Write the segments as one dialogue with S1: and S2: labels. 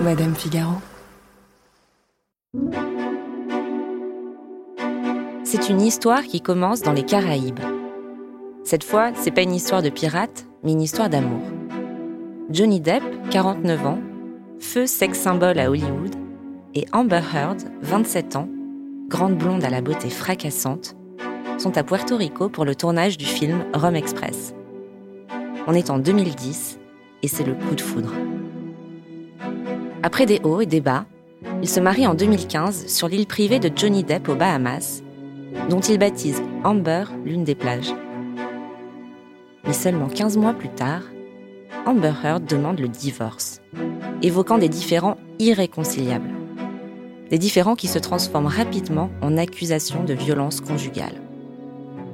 S1: Madame Figaro.
S2: C'est une histoire qui commence dans les Caraïbes. Cette fois, c'est pas une histoire de pirate, mais une histoire d'amour. Johnny Depp, 49 ans, feu sex symbole à Hollywood, et Amber Heard, 27 ans, grande blonde à la beauté fracassante, sont à Puerto Rico pour le tournage du film Rome Express. On est en 2010 et c'est le coup de foudre. Après des hauts et des bas, ils se marient en 2015 sur l'île privée de Johnny Depp aux Bahamas, dont ils baptisent Amber l'une des plages. Mais seulement 15 mois plus tard, Amber Heard demande le divorce, évoquant des différends irréconciliables. Des différends qui se transforment rapidement en accusations de violence conjugale.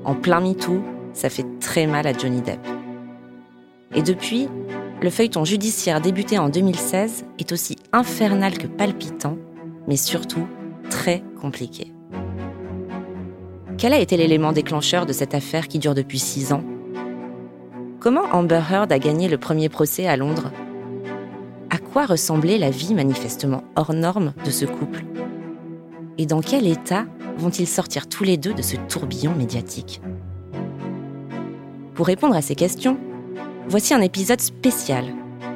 S2: En plein MeToo, ça fait très mal à Johnny Depp. Et depuis, le feuilleton judiciaire débuté en 2016 est aussi infernal que palpitant, mais surtout très compliqué. Quel a été l'élément déclencheur de cette affaire qui dure depuis six ans? Comment Amber Heard a gagné le premier procès à Londres? À quoi ressemblait la vie manifestement hors norme de ce couple? Et dans quel état vont-ils sortir tous les deux de ce tourbillon médiatique? Pour répondre à ces questions, voici un épisode spécial,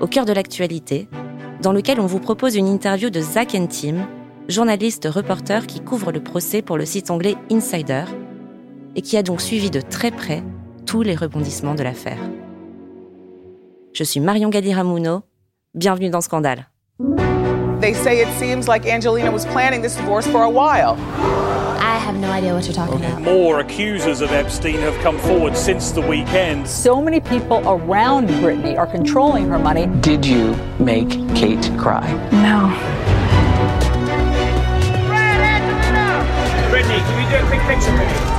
S2: au cœur de l'actualité, dans lequel on vous propose une interview de Zach Tim, journaliste reporter qui couvre le procès pour le site anglais Insider et qui a donc suivi de très près tous les rebondissements de l'affaire. Je suis Marion Galli-Ramuno. Bienvenue dans Scandale.
S3: They say it seems like Angelina was planning this divorce for a while.
S4: I have no idea what you're talking about.
S5: More accusers of Epstein have come forward since the weekend.
S6: So many people around Britney are controlling her money.
S7: Did you make Kate cry?
S1: No.
S5: Brittany, can you do a quick picture for me?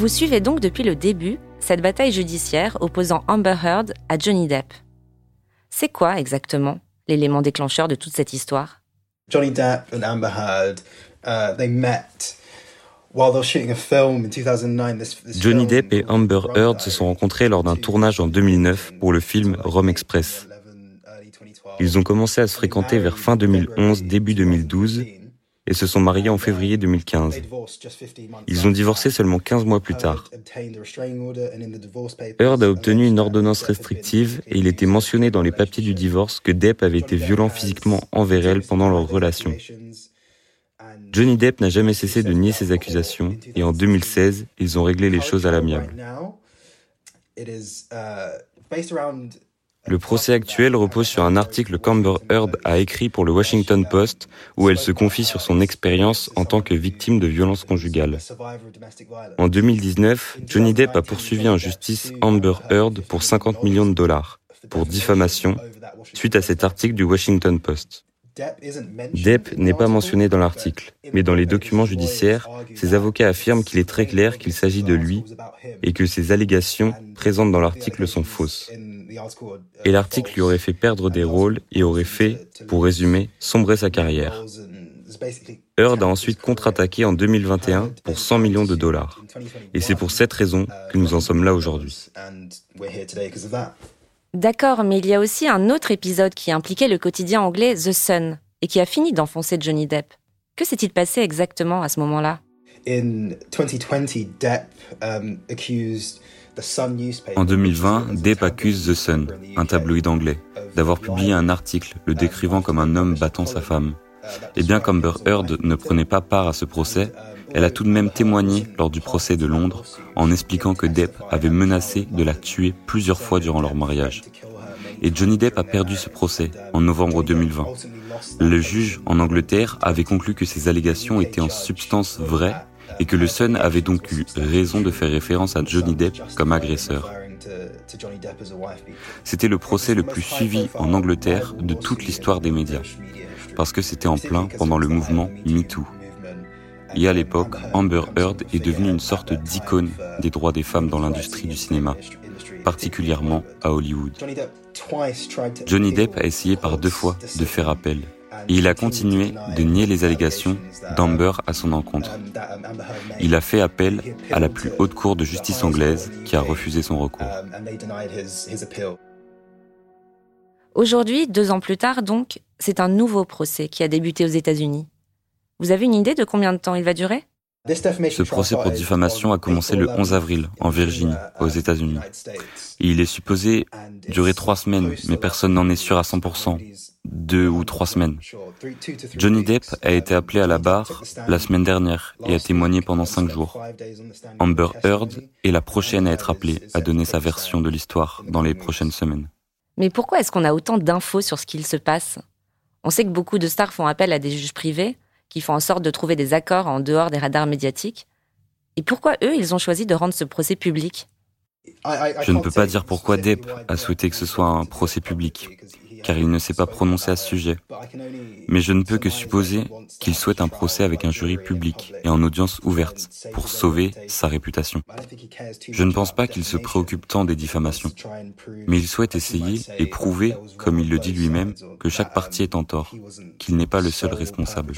S2: Vous suivez donc depuis le début cette bataille judiciaire opposant Amber Heard à Johnny Depp. C'est quoi exactement l'élément déclencheur de toute cette histoire?
S8: Johnny Depp and Amber Heard, uh, they met while they were shooting a film in 2009. This, this
S9: Johnny
S8: film
S9: Depp et Amber Heard se sont rencontrés lord d'un tournage en 2009 pour le film Rome Express. Ils ont commencé à se fréquenter vers fin 2011, début 2012 et se sont mariés en février 2015. Ils ont divorcé seulement 15 mois plus tard. Heard a obtenu une ordonnance restrictive et il était mentionné dans les papiers du divorce que Depp avait été violent physiquement envers elle pendant leur relation. Johnny Depp n'a jamais cessé de nier ces accusations et en 2016, ils ont réglé les choses à l'amiable. Le procès actuel repose sur un article qu'Amber Heard a écrit pour le Washington Post où elle se confie sur son expérience en tant que victime de violences conjugales. En 2019, Johnny Depp a poursuivi en justice Amber Heard pour 50 millions de dollars pour diffamation suite à cet article du Washington Post. Depp n'est pas mentionné dans l'article, mais dans les documents judiciaires, ses avocats affirment qu'il est très clair qu'il s'agit de lui et que ces allégations présentes dans l'article sont fausses. Et l'article lui aurait fait perdre des rôles et aurait fait, pour résumer, sombrer sa carrière. Heard a ensuite contre-attaqué en 2021 pour 100 millions de dollars. Et c'est pour cette raison que nous en sommes là aujourd'hui.
S2: D'accord, mais il y a aussi un autre épisode qui impliquait le quotidien anglais The Sun et qui a fini d'enfoncer Johnny Depp. Que s'est-il passé exactement à ce moment-là?
S8: In 2020, Depp um, accused.
S9: En 2020, Depp accuse The Sun, un tabloïd anglais, d'avoir publié un article le décrivant comme un homme battant sa femme. Et bien qu'Amber Heard ne prenait pas part à ce procès, elle a tout de même témoigné lors du procès de Londres en expliquant que Depp avait menacé de la tuer plusieurs fois durant leur mariage. Et Johnny Depp a perdu ce procès en novembre 2020. Le juge en Angleterre avait conclu que ces allégations étaient en substance vraies et que le Sun avait donc eu raison de faire référence à Johnny Depp comme agresseur. C'était le procès le plus suivi en Angleterre de toute l'histoire des médias, parce que c'était en plein pendant le mouvement MeToo. Et à l'époque, Amber Heard est devenue une sorte d'icône des droits des femmes dans l'industrie du cinéma, particulièrement à Hollywood. Johnny Depp a essayé par deux fois de faire appel, il a continué de nier les allégations d'Amber à son encontre. Il a fait appel à la plus haute cour de justice anglaise qui a refusé son recours.
S2: Aujourd'hui, deux ans plus tard donc, c'est un nouveau procès qui a débuté aux États-Unis. Vous avez une idée de combien de temps il va durer?
S9: Ce procès pour diffamation a commencé le 11 avril en Virginie, aux États-Unis. Et il est supposé durer trois semaines, mais personne n'en est sûr à 100%. Deux ou trois semaines. Johnny Depp a été appelé à la barre la semaine dernière et a témoigné pendant cinq jours. Amber Heard est la prochaine à être appelée à donner sa version de l'histoire dans les prochaines semaines.
S2: Mais pourquoi est-ce qu'on a autant d'infos sur ce qu'il se passe? On sait que beaucoup de stars font appel à des juges privés, qui font en sorte de trouver des accords en dehors des radars médiatiques. Et pourquoi eux, ils ont choisi de rendre ce procès public?
S9: Je ne peux pas dire pourquoi Depp a souhaité que ce soit un procès public, car il ne s'est pas prononcé à ce sujet. Mais je ne peux que supposer qu'il souhaite un procès avec un jury public et en audience ouverte pour sauver sa réputation. Je ne pense pas qu'il se préoccupe tant des diffamations, mais il souhaite essayer et prouver, comme il le dit lui-même, que chaque partie est en tort, qu'il n'est pas le seul responsable.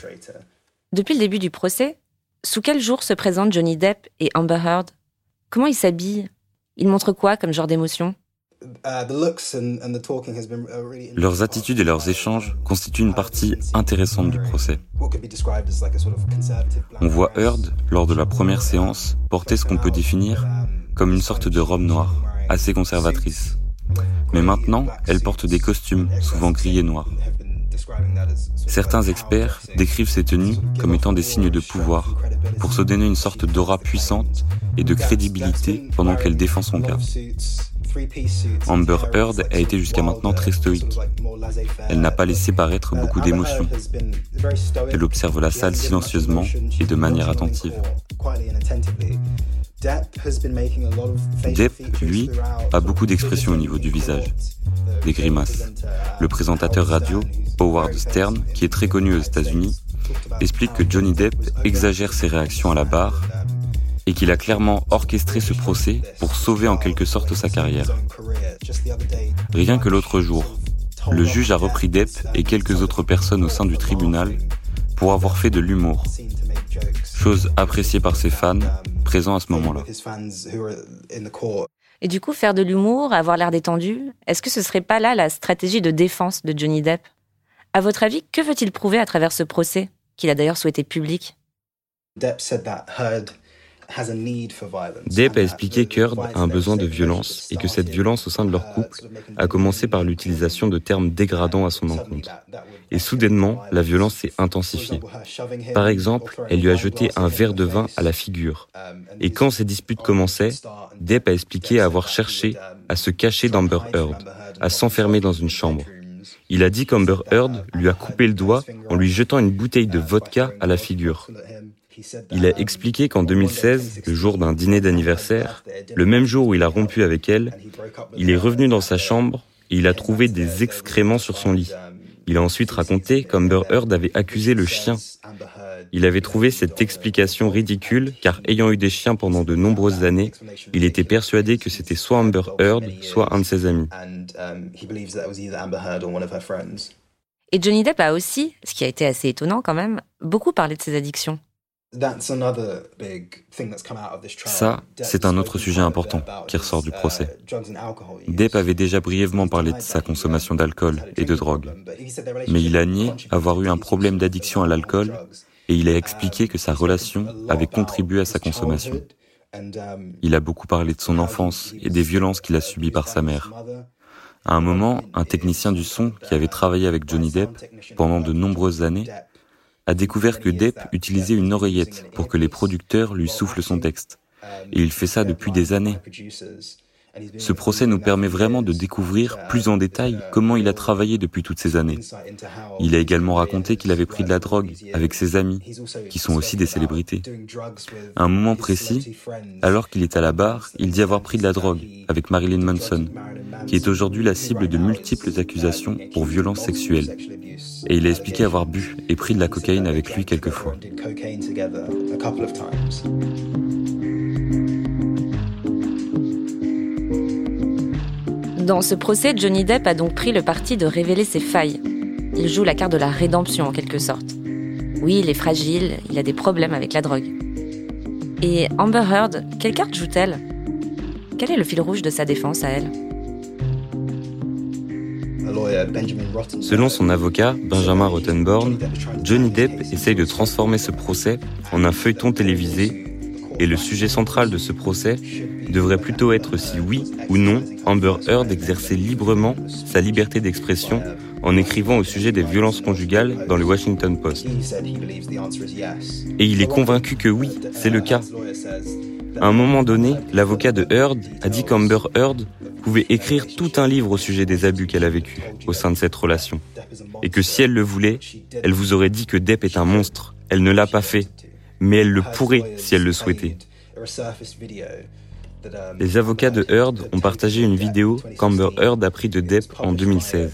S2: Depuis le début du procès, sous quel jour se présentent Johnny Depp et Amber Heard? Comment ils s'habillent? Ils montrent quoi comme genre d'émotion?
S9: Leurs attitudes et leurs échanges constituent une partie intéressante du procès. On voit Heard, lors de la première séance, porter ce qu'on peut définir comme une sorte de robe noire, assez conservatrice. Mais maintenant, elle porte des costumes, souvent gris et noirs. Certains experts décrivent ces tenues comme étant des signes de pouvoir, pour se donner une sorte d'aura puissante et de crédibilité pendant qu'elle défend son cas. Amber Heard a été jusqu'à maintenant très stoïque. Elle n'a pas laissé paraître beaucoup d'émotions. Elle observe la salle silencieusement et de manière attentive. Depp, lui, a beaucoup d'expressions au niveau du visage, des grimaces. Le présentateur radio, Howard Stern, qui est très connu aux États-Unis, explique que Johnny Depp exagère ses réactions à la barre et qu'il a clairement orchestré ce procès pour sauver en quelque sorte sa carrière. Rien que l'autre jour, le juge a repris Depp et quelques autres personnes au sein du tribunal pour avoir fait de l'humour, chose appréciée par ses fans présents à ce moment-là.
S2: Et du coup, faire de l'humour, avoir l'air détendu, est-ce que ce serait pas là la stratégie de défense de Johnny Depp? À votre avis, que veut-il prouver à travers ce procès, qu'il a d'ailleurs souhaité public?
S9: Depp a expliqué qu'Heard a un besoin de violence et que cette violence au sein de leur couple a commencé par l'utilisation de termes dégradants à son encontre. Et soudainement, la violence s'est intensifiée. Par exemple, elle lui a jeté un verre de vin à la figure. Et quand ces disputes commençaient, Depp a expliqué avoir cherché à se cacher d'Amber Heard, à s'enfermer dans une chambre. Il a dit qu'Amber Heard lui a coupé le doigt en lui jetant une bouteille de vodka à la figure. Il a expliqué qu'en 2016, le jour d'un dîner d'anniversaire, le même jour où il a rompu avec elle, il est revenu dans sa chambre et il a trouvé des excréments sur son lit. Il a ensuite raconté qu'Amber Heard avait accusé le chien. Il avait trouvé cette explication ridicule car ayant eu des chiens pendant de nombreuses années, il était persuadé que c'était soit Amber Heard, soit un de ses amis.
S2: Et Johnny Depp a aussi, ce qui a été assez étonnant quand même, beaucoup parlé de ses addictions.
S9: Ça, c'est un autre sujet important qui ressort du uh, procès. Depp avait déjà brièvement parlé de sa consommation d'alcool et de drogue, mais il a nié avoir eu un problème d'addiction à l'alcool et il a expliqué que sa relation avait contribué à sa consommation. Um, il a beaucoup parlé de son enfance et des violences qu'il a subies par sa mère. À un moment, un technicien du son qui avait travaillé avec Johnny Depp pendant de nombreuses années a découvert que Depp utilisait une oreillette pour que les producteurs lui soufflent son texte. Et il fait ça depuis des années. Ce procès nous permet vraiment de découvrir plus en détail comment il a travaillé depuis toutes ces années. Il a également raconté qu'il avait pris de la drogue avec ses amis, qui sont aussi des célébrités. À un moment précis, alors qu'il est à la barre, il dit avoir pris de la drogue avec Marilyn Manson, qui est aujourd'hui la cible de multiples accusations pour violences sexuelles. Et il a expliqué avoir bu et pris de la cocaïne avec lui quelquefois.
S2: Dans ce procès, Johnny Depp a donc pris le parti de révéler ses failles. Il joue la carte de la rédemption en quelque sorte. Oui, il est fragile, il a des problèmes avec la drogue. Et Amber Heard, quelle carte joue-t-elle? Quel est le fil rouge de sa défense à elle?
S9: Selon son avocat, Benjamin Rottenborn, Johnny Depp essaye de transformer ce procès en un feuilleton télévisé et le sujet central de ce procès devrait plutôt être si oui ou non Amber Heard exerçait librement sa liberté d'expression en écrivant au sujet des violences conjugales dans le Washington Post. Et il est convaincu que oui, c'est le cas. À un moment donné, l'avocat de Heard a dit qu'Amber Heard pouvait écrire tout un livre au sujet des abus qu'elle a vécus au sein de cette relation. Et que si elle le voulait, elle vous aurait dit que Depp est un monstre. Elle ne l'a pas fait, mais elle le pourrait si elle le souhaitait. Les avocats de Heard ont partagé une vidéo qu'Amber Heard a pris de Depp en 2016.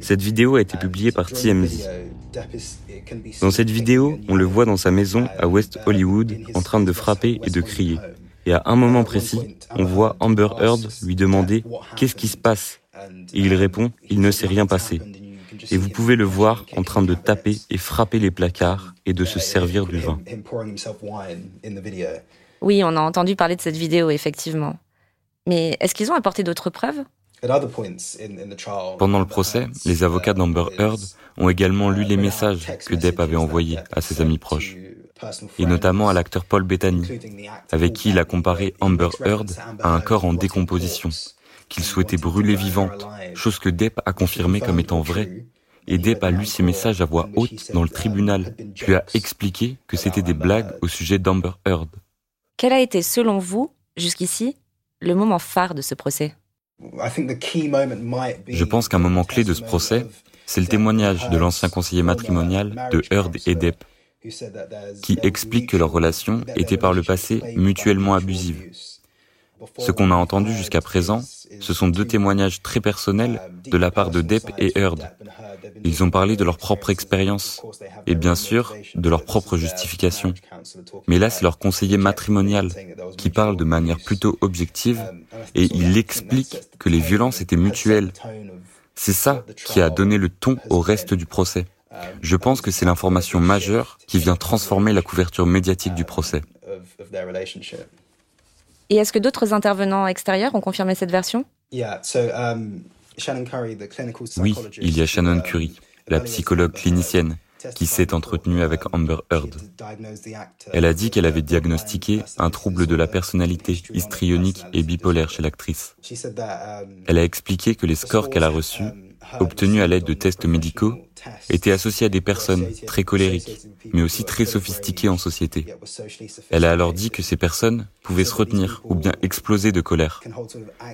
S9: Cette vidéo a été publiée par TMZ. Dans cette vidéo, on le voit dans sa maison à West Hollywood en train de frapper et de crier. Et à un moment précis, on voit Amber Heard lui demander Qu'est-ce qui se passe? Et il répond Il ne s'est rien passé. Et vous pouvez le voir en train de taper et frapper les placards et de se servir du vin.
S2: Oui, on a entendu parler de cette vidéo, effectivement. Mais est-ce qu'ils ont apporté d'autres preuves?
S9: Pendant le procès, les avocats d'Amber Heard ont également lu les messages que Depp avait envoyés à ses amis proches, et notamment à l'acteur Paul Bettany, avec qui il a comparé Amber Heard à un corps en décomposition, qu'il souhaitait brûler vivante, chose que Depp a confirmée comme étant vraie. Et Depp a lu ces messages à voix haute dans le tribunal, puis a expliqué que c'était des blagues au sujet d'Amber Heard.
S2: Quel a été, selon vous, jusqu'ici, le moment phare de ce procès?
S9: Je pense qu'un moment clé de ce procès, c'est le témoignage de l'ancien conseiller matrimonial de Heard et Depp, qui explique que leur relation était par le passé mutuellement abusive. Ce qu'on a entendu jusqu'à présent, ce sont deux témoignages très personnels de la part de Depp et Heard. Ils ont parlé de leur propre expérience et bien sûr de leur propre justification. Mais là, c'est leur conseiller matrimonial qui parle de manière plutôt objective et il explique que les violences étaient mutuelles. C'est ça qui a donné le ton au reste du procès. Je pense que c'est l'information majeure qui vient transformer la couverture médiatique du procès.
S2: Et est-ce que d'autres intervenants extérieurs ont confirmé cette version?
S8: Um,
S9: Oui, il y a Shannon Curry, la psychologue clinicienne, qui s'est entretenue avec Amber Heard. Elle a dit qu'elle avait diagnostiqué un trouble de la personnalité histrionique et bipolaire chez l'actrice. Elle a expliqué que les scores qu'elle a reçus obtenus à l'aide de tests médicaux, étaient associés à des personnes très colériques, mais aussi très sophistiquées en société. Elle a alors dit que ces personnes pouvaient se retenir ou bien exploser de colère.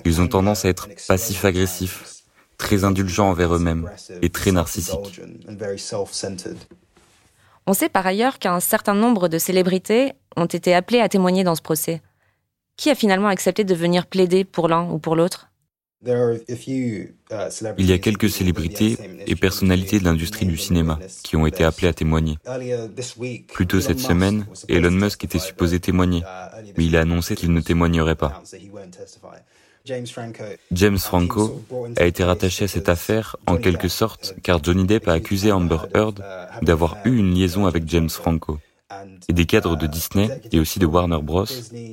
S9: Ils ont tendance à être passifs-agressifs, très indulgents envers eux-mêmes et très narcissiques.
S2: On sait par ailleurs qu'un certain nombre de célébrités ont été appelées à témoigner dans ce procès. Qui a finalement accepté de venir plaider pour l'un ou pour l'autre?
S9: Il y a quelques célébrités et personnalités de l'industrie du cinéma qui ont été appelées à témoigner. Plus tôt cette semaine, Elon Musk était supposé témoigner, mais il a annoncé qu'il ne témoignerait pas. James Franco a été rattaché à cette affaire en quelque sorte car Johnny Depp a accusé Amber Heard d'avoir eu une liaison avec James Franco. Et des cadres de Disney et aussi de Warner Bros.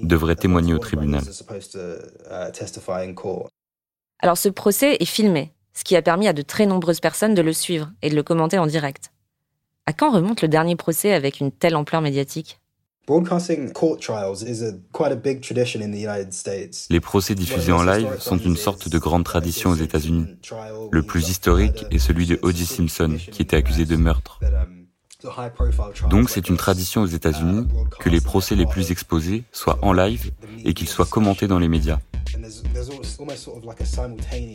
S9: devraient témoigner au tribunal.
S2: Alors ce procès est filmé, ce qui a permis à de très nombreuses personnes de le suivre et de le commenter en direct. À quand remonte le dernier procès avec une telle ampleur médiatique?
S9: Les procès diffusés en live sont une sorte de grande tradition aux États-Unis. Le plus historique est celui de O.J. Simpson, qui était accusé de meurtre. Donc c'est une tradition aux États-Unis que les procès les plus exposés soient en live et qu'ils soient commentés dans les médias.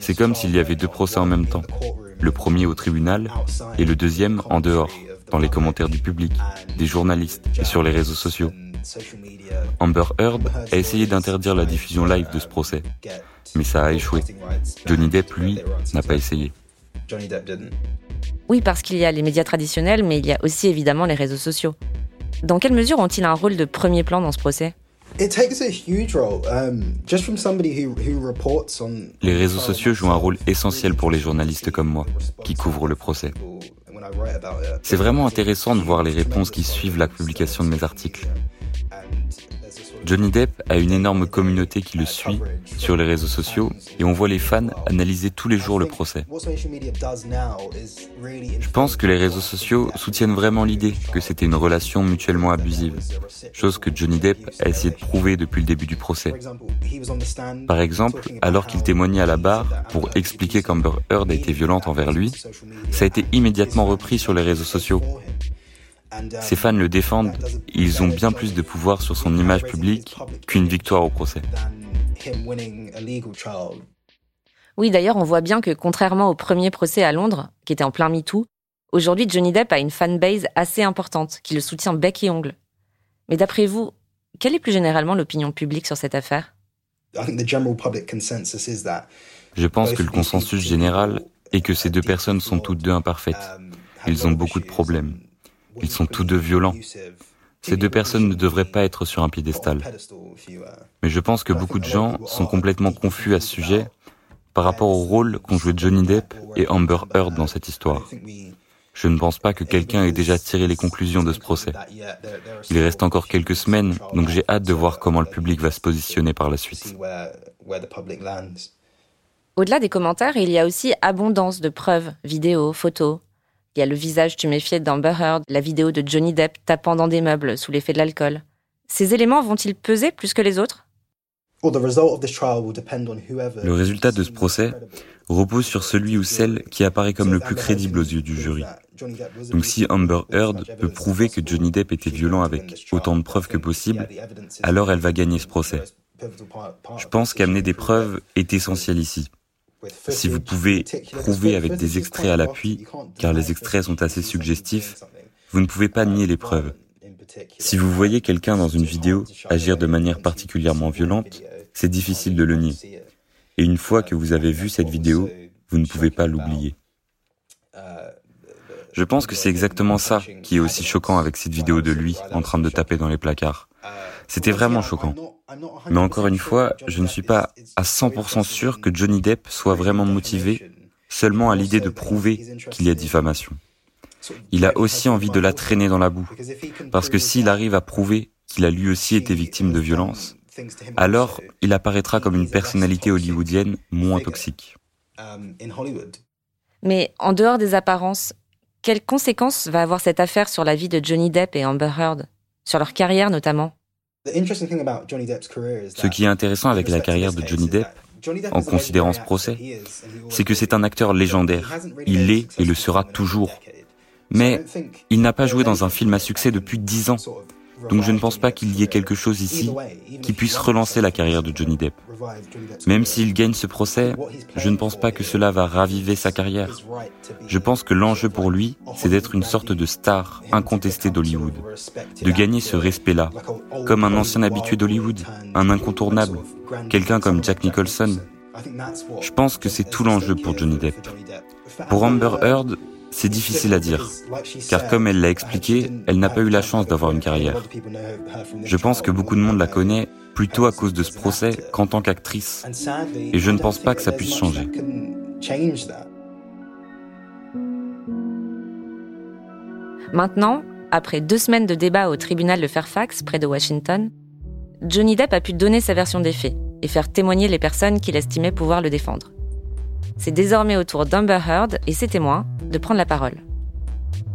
S9: C'est comme s'il y avait deux procès en même temps. Le premier au tribunal et le deuxième en dehors, dans les commentaires du public, des journalistes et sur les réseaux sociaux. Amber Heard a essayé d'interdire la diffusion live de ce procès, mais ça a échoué. Johnny Depp, lui, n'a pas essayé.
S2: Oui, parce qu'il y a les médias traditionnels, mais il y a aussi évidemment les réseaux sociaux. Dans quelle mesure ont-ils un rôle de premier plan dans ce procès?
S9: Les réseaux sociaux jouent un rôle essentiel pour les journalistes comme moi, qui couvrent le procès. C'est vraiment intéressant de voir les réponses qui suivent la publication de mes articles. Johnny Depp a une énorme communauté qui le suit sur les réseaux sociaux et on voit les fans analyser tous les jours le procès. Je pense que les réseaux sociaux soutiennent vraiment l'idée que c'était une relation mutuellement abusive, chose que Johnny Depp a essayé de prouver depuis le début du procès. Par exemple, alors qu'il témoignait à la barre pour expliquer qu'Amber Heard a été violente envers lui, ça a été immédiatement repris sur les réseaux sociaux ses fans le défendent, ils ont bien plus de pouvoir sur son image publique qu'une victoire au procès.
S2: Oui, d'ailleurs, on voit bien que contrairement au premier procès à Londres, qui était en plein MeToo, aujourd'hui Johnny Depp a une fanbase assez importante qui le soutient bec et ongle. Mais d'après vous, quelle est plus généralement l'opinion publique sur cette affaire?
S9: Je pense que le consensus général est que ces deux personnes sont toutes deux imparfaites. Ils ont beaucoup de problèmes. Ils sont tous deux violents. Ces deux personnes ne devraient pas être sur un piédestal. Mais je pense que beaucoup de gens sont complètement confus à ce sujet par rapport au rôle qu'ont joué Johnny Depp et Amber Heard dans cette histoire. Je ne pense pas que quelqu'un ait déjà tiré les conclusions de ce procès. Il reste encore quelques semaines, donc j'ai hâte de voir comment le public va se positionner par la suite.
S2: Au-delà des commentaires, il y a aussi abondance de preuves, vidéos, photos. Il y a le visage tuméfié d'Amber Heard, la vidéo de Johnny Depp tapant dans des meubles sous l'effet de l'alcool. Ces éléments vont-ils peser plus que les autres
S9: Le résultat de ce procès repose sur celui ou celle qui apparaît comme le plus crédible aux yeux du jury. Donc si Amber Heard peut prouver que Johnny Depp était violent avec autant de preuves que possible, alors elle va gagner ce procès. Je pense qu'amener des preuves est essentiel ici. Si vous pouvez prouver avec des extraits à l'appui, car les extraits sont assez suggestifs, vous ne pouvez pas nier les preuves. Si vous voyez quelqu'un dans une vidéo agir de manière particulièrement violente, c'est difficile de le nier. Et une fois que vous avez vu cette vidéo, vous ne pouvez pas l'oublier. Je pense que c'est exactement ça qui est aussi choquant avec cette vidéo de lui en train de taper dans les placards. C'était vraiment choquant. Mais encore une fois, je ne suis pas à 100% sûr que Johnny Depp soit vraiment motivé seulement à l'idée de prouver qu'il y a diffamation. Il a aussi envie de la traîner dans la boue. Parce que s'il arrive à prouver qu'il a lui aussi été victime de violence, alors il apparaîtra comme une personnalité hollywoodienne moins toxique.
S2: Mais en dehors des apparences, quelles conséquences va avoir cette affaire sur la vie de Johnny Depp et Amber Heard, sur leur carrière notamment
S9: ce qui est intéressant avec la carrière de Johnny Depp, en considérant ce procès, c'est que c'est un acteur légendaire. Il l'est et le sera toujours. Mais il n'a pas joué dans un film à succès depuis dix ans. Donc je ne pense pas qu'il y ait quelque chose ici qui puisse relancer la carrière de Johnny Depp. Même s'il gagne ce procès, je ne pense pas que cela va raviver sa carrière. Je pense que l'enjeu pour lui, c'est d'être une sorte de star incontestée d'Hollywood, de gagner ce respect-là, comme un ancien habitué d'Hollywood, un incontournable, quelqu'un comme Jack Nicholson. Je pense que c'est tout l'enjeu pour Johnny Depp. Pour Amber Heard, c'est difficile à dire, car comme elle l'a expliqué, elle n'a pas eu la chance d'avoir une carrière. Je pense que beaucoup de monde la connaît plutôt à cause de ce procès qu'en tant qu'actrice, et je ne pense pas que ça puisse changer.
S2: Maintenant, après deux semaines de débat au tribunal de Fairfax, près de Washington, Johnny Depp a pu donner sa version des faits et faire témoigner les personnes qu'il estimait pouvoir le défendre. C'est désormais au tour d'Amber Heard et ses témoins de prendre la parole.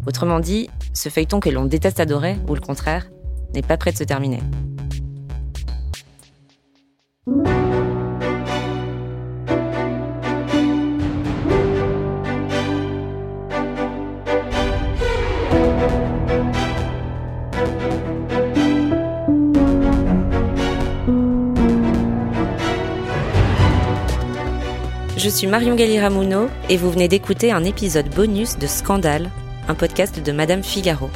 S2: Autrement dit, ce feuilleton que l'on déteste adorer, ou le contraire, n'est pas prêt de se terminer. Je suis Marion Galiramuno et vous venez d'écouter un épisode bonus de Scandale, un podcast de Madame Figaro.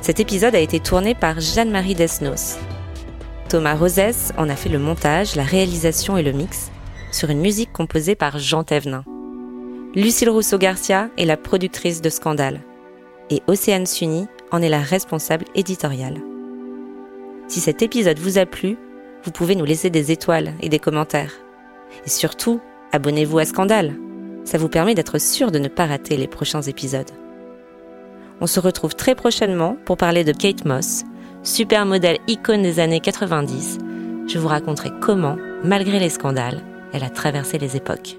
S2: Cet épisode a été tourné par Jeanne-Marie Desnos. Thomas Rosès en a fait le montage, la réalisation et le mix sur une musique composée par Jean Thévenin. Lucille Rousseau-Garcia est la productrice de Scandale et Océane Sunny en est la responsable éditoriale. Si cet épisode vous a plu, vous pouvez nous laisser des étoiles et des commentaires. Et surtout, abonnez-vous à Scandale. Ça vous permet d'être sûr de ne pas rater les prochains épisodes. On se retrouve très prochainement pour parler de Kate Moss, super modèle icône des années 90. Je vous raconterai comment, malgré les scandales, elle a traversé les époques.